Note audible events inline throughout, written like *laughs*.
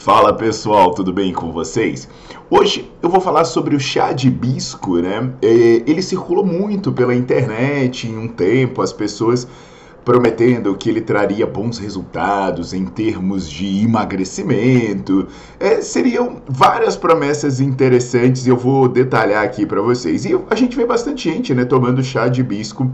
Fala pessoal, tudo bem com vocês? Hoje eu vou falar sobre o chá de hibisco, né? Ele circulou muito pela internet em um tempo, as pessoas prometendo que ele traria bons resultados em termos de emagrecimento. É, seriam várias promessas interessantes e eu vou detalhar aqui para vocês. E a gente vê bastante gente, né, tomando chá de hibisco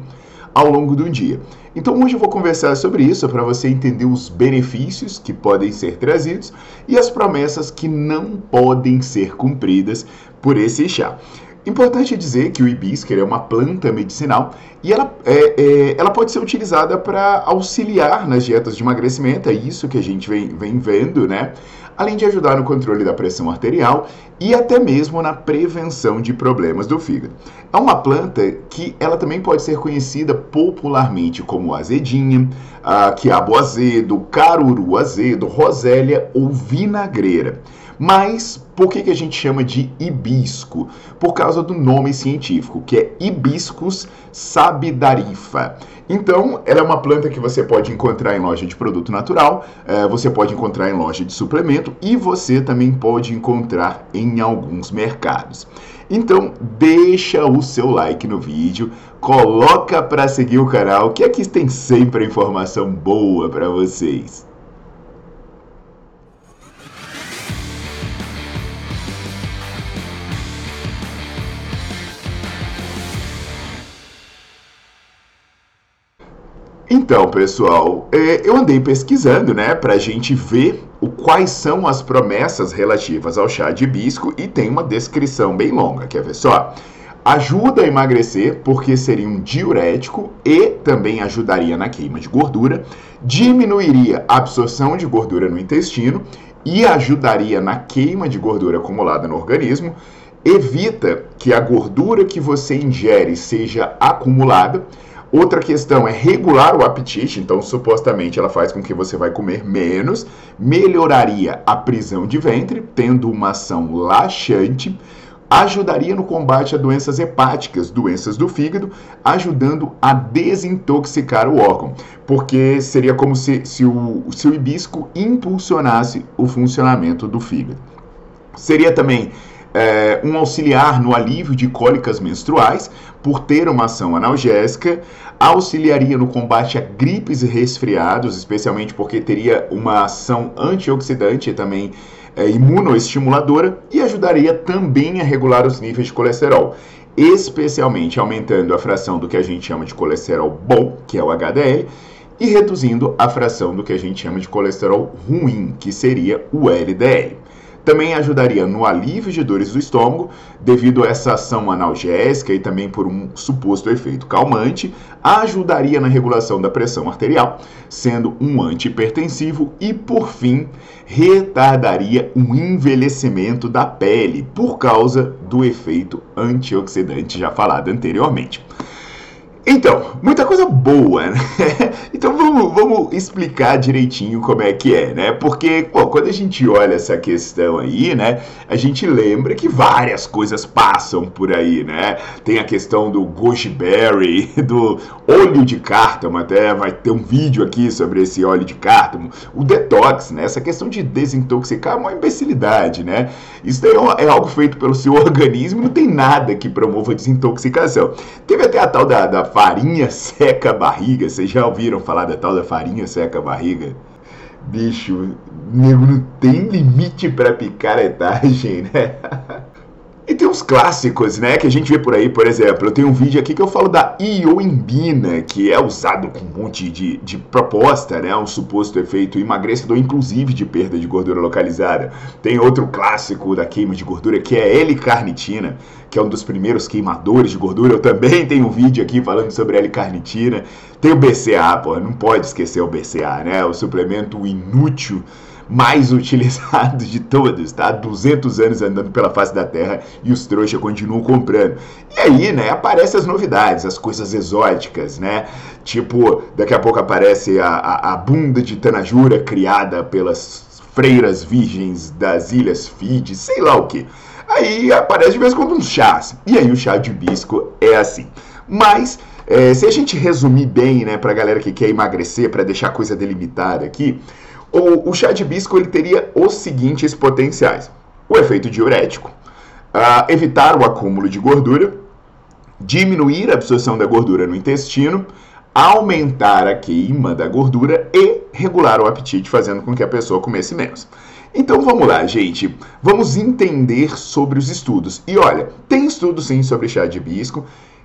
ao longo do dia. Então hoje eu vou conversar sobre isso para você entender os benefícios que podem ser trazidos e as promessas que não podem ser cumpridas por esse chá. Importante dizer que o hibisco é uma planta medicinal e ela, é, é, ela pode ser utilizada para auxiliar nas dietas de emagrecimento, é isso que a gente vem, vem vendo, né? Além de ajudar no controle da pressão arterial e até mesmo na prevenção de problemas do fígado. É uma planta que ela também pode ser conhecida popularmente como azedinha, a quiabo azedo, caruru azedo, rosélia ou vinagreira. Mas por que, que a gente chama de hibisco? Por causa do nome científico, que é Hibiscus sabidarifa. Então, ela é uma planta que você pode encontrar em loja de produto natural, é, você pode encontrar em loja de suplemento e você também pode encontrar em alguns mercados. Então, deixa o seu like no vídeo, coloca para seguir o canal, que aqui tem sempre informação boa para vocês. Então, pessoal, é, eu andei pesquisando, né, pra gente ver o, quais são as promessas relativas ao chá de hibisco e tem uma descrição bem longa, quer ver só? Ajuda a emagrecer porque seria um diurético e também ajudaria na queima de gordura, diminuiria a absorção de gordura no intestino e ajudaria na queima de gordura acumulada no organismo, evita que a gordura que você ingere seja acumulada Outra questão é regular o apetite, então supostamente ela faz com que você vai comer menos, melhoraria a prisão de ventre, tendo uma ação laxante, ajudaria no combate a doenças hepáticas, doenças do fígado, ajudando a desintoxicar o órgão, porque seria como se, se, o, se o hibisco impulsionasse o funcionamento do fígado. Seria também é, um auxiliar no alívio de cólicas menstruais, por ter uma ação analgésica, auxiliaria no combate a gripes e resfriados, especialmente porque teria uma ação antioxidante e também é, imunoestimuladora, e ajudaria também a regular os níveis de colesterol, especialmente aumentando a fração do que a gente chama de colesterol bom, que é o HDL, e reduzindo a fração do que a gente chama de colesterol ruim, que seria o LDL. Também ajudaria no alívio de dores do estômago, devido a essa ação analgésica e também por um suposto efeito calmante, ajudaria na regulação da pressão arterial, sendo um antihipertensivo e, por fim, retardaria o envelhecimento da pele por causa do efeito antioxidante já falado anteriormente. Então, muita coisa boa, né? *laughs* Então vamos, vamos, explicar direitinho como é que é, né? Porque pô, quando a gente olha essa questão aí, né? A gente lembra que várias coisas passam por aí, né? Tem a questão do goji berry, *laughs* do óleo de cártamo, até vai ter um vídeo aqui sobre esse óleo de cártamo. O detox, né? Essa questão de desintoxicar é uma imbecilidade, né? Isso é, é algo feito pelo seu *laughs* organismo, não tem nada que promova desintoxicação. Teve até a tal da, da farinha seca barriga. Vocês já ouviram falar da tal da farinha seca barriga? Bicho, nego não tem limite pra picaretagem, né? E tem uns clássicos, né, que a gente vê por aí, por exemplo, eu tenho um vídeo aqui que eu falo da ioimbina, que é usado com um monte de, de proposta, né, um suposto efeito emagrecedor, inclusive de perda de gordura localizada. Tem outro clássico da queima de gordura, que é L-carnitina, que é um dos primeiros queimadores de gordura. Eu também tenho um vídeo aqui falando sobre L-carnitina. Tem o BCA, pô, não pode esquecer o BCA, né, o suplemento inútil mais *laughs* utilizado de todos, tá? 200 anos andando pela face da Terra e os trouxas continuam comprando. E aí, né, aparecem as novidades, as coisas exóticas, né? Tipo, daqui a pouco aparece a, a, a bunda de Tanajura criada pelas freiras virgens das Ilhas Fiji, sei lá o que. Aí aparece de vez em quando uns chás. E aí o chá de hibisco é assim. Mas é, se a gente resumir bem, né, pra galera que quer emagrecer, para deixar a coisa delimitada aqui, o, o chá de hibisco ele teria os seguintes potenciais: o efeito diurético, uh, evitar o acúmulo de gordura, diminuir a absorção da gordura no intestino, aumentar a queima da gordura e regular o apetite, fazendo com que a pessoa comesse menos. Então vamos lá, gente. Vamos entender sobre os estudos. E olha, tem estudos sim sobre chá de hibisco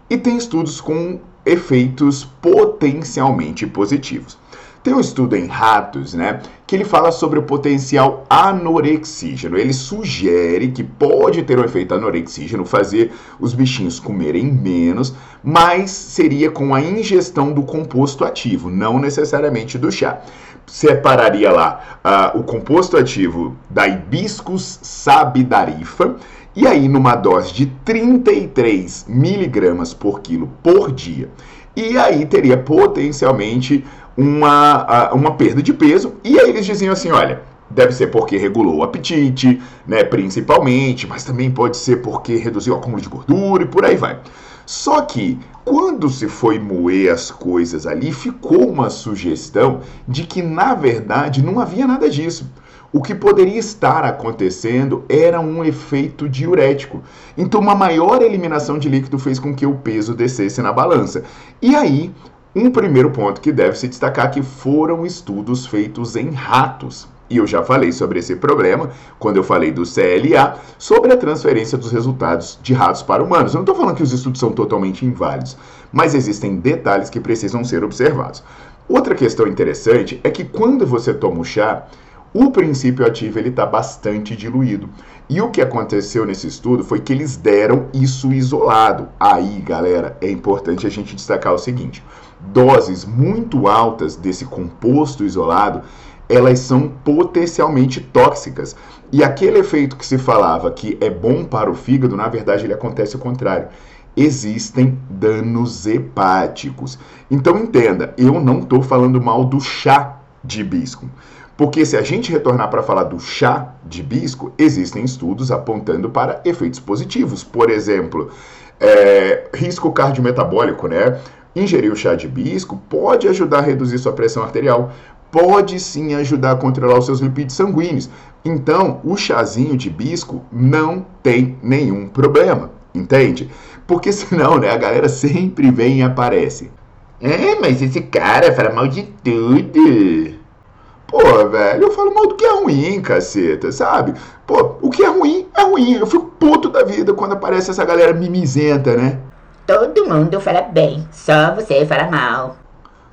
e tem estudos com efeitos potencialmente positivos. Tem um estudo em ratos, né, que ele fala sobre o potencial anorexígeno. Ele sugere que pode ter um efeito anorexígeno, fazer os bichinhos comerem menos, mas seria com a ingestão do composto ativo, não necessariamente do chá. Separaria lá uh, o composto ativo da Hibiscus sabidarifa, e aí numa dose de 33 miligramas por quilo por dia. E aí teria potencialmente uma, uma perda de peso. E aí eles diziam assim: olha, deve ser porque regulou o apetite, né, principalmente, mas também pode ser porque reduziu o acúmulo de gordura e por aí vai. Só que quando se foi moer as coisas ali, ficou uma sugestão de que na verdade não havia nada disso. O que poderia estar acontecendo era um efeito diurético. Então, uma maior eliminação de líquido fez com que o peso descesse na balança. E aí, um primeiro ponto que deve se destacar que foram estudos feitos em ratos. E eu já falei sobre esse problema quando eu falei do CLA, sobre a transferência dos resultados de ratos para humanos. Eu não estou falando que os estudos são totalmente inválidos, mas existem detalhes que precisam ser observados. Outra questão interessante é que quando você toma o chá, o princípio ativo ele está bastante diluído. E o que aconteceu nesse estudo foi que eles deram isso isolado. Aí, galera, é importante a gente destacar o seguinte: doses muito altas desse composto isolado, elas são potencialmente tóxicas. E aquele efeito que se falava que é bom para o fígado, na verdade ele acontece o contrário. Existem danos hepáticos. Então entenda, eu não estou falando mal do chá de hibisco. Porque se a gente retornar para falar do chá de hibisco, existem estudos apontando para efeitos positivos. Por exemplo, é, risco cardiometabólico, né? Ingerir o chá de hibisco pode ajudar a reduzir sua pressão arterial, pode sim ajudar a controlar os seus lipídios sanguíneos. Então, o chazinho de hibisco não tem nenhum problema, entende? Porque *laughs* senão, né, a galera sempre vem e aparece. É, mas esse cara fala mal de tudo. Pô, velho, eu falo mal do que é ruim, caceta, sabe? Pô, o que é ruim é ruim. Eu fico puto da vida quando aparece essa galera mimizenta, né? Todo mundo fala bem, só você fala mal.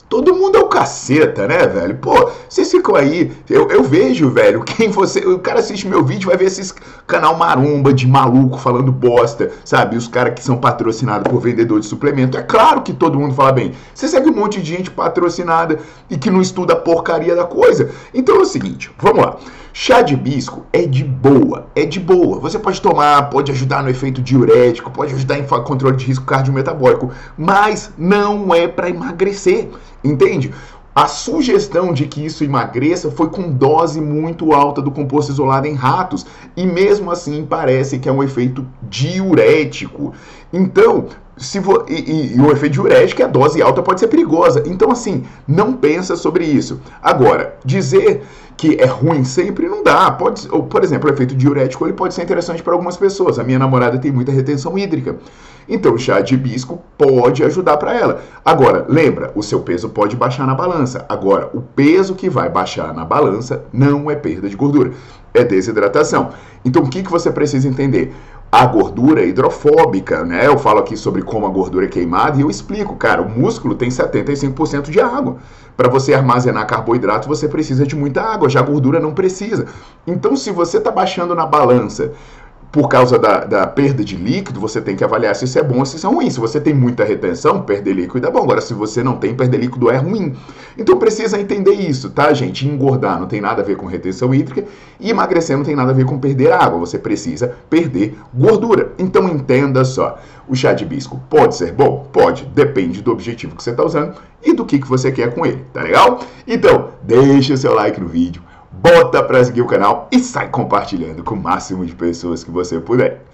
Todo mundo é o caceta, né, velho? Pô, vocês ficam aí. Eu, eu vejo, velho, quem você. O cara assiste meu vídeo, vai ver esses canal maromba de maluco falando bosta, sabe? Os caras que são patrocinados por vendedor de suplemento. É claro que todo mundo fala bem. Você segue um monte de gente patrocinada e que não estuda a porcaria da coisa. Então é o seguinte, vamos lá. Chá de hibisco é de boa, é de boa. Você pode tomar, pode ajudar no efeito diurético, pode ajudar em controle de risco cardiometabólico, mas não é para emagrecer, entende? A sugestão de que isso emagreça foi com dose muito alta do composto isolado em ratos, e mesmo assim parece que é um efeito diurético. Então, se vo, e, e, e, o efeito diurético, a dose alta pode ser perigosa. Então, assim, não pensa sobre isso. Agora, dizer que é ruim sempre não dá. Pode, ou, por exemplo, o efeito diurético ele pode ser interessante para algumas pessoas. A minha namorada tem muita retenção hídrica. Então, o chá de hibisco pode ajudar para ela. Agora, lembra, o seu peso pode baixar na balança. Agora, o peso que vai baixar na balança não é perda de gordura, é desidratação. Então, o que, que você precisa entender? A gordura hidrofóbica, né? Eu falo aqui sobre como a gordura é queimada e eu explico, cara, o músculo tem 75% de água. Para você armazenar carboidrato, você precisa de muita água, já a gordura não precisa. Então, se você está baixando na balança por causa da, da, perda de líquido, você tem que avaliar se isso é bom ou se isso é ruim. Se você tem muita retenção, perder líquido é bom. Agora, se você não tem, perder líquido é ruim. Então precisa entender isso, tá, gente? Engordar não tem nada a ver com retenção hídrica e emagrecer não tem nada a ver com perder água. Você precisa perder gordura. Então entenda só. O chá de hibisco pode ser bom? Pode. Depende do objetivo que você está usando e do que, que você quer com ele, tá legal? Então, deixa o seu like no vídeo bota para seguir o canal e sai compartilhando com o máximo de pessoas que você puder.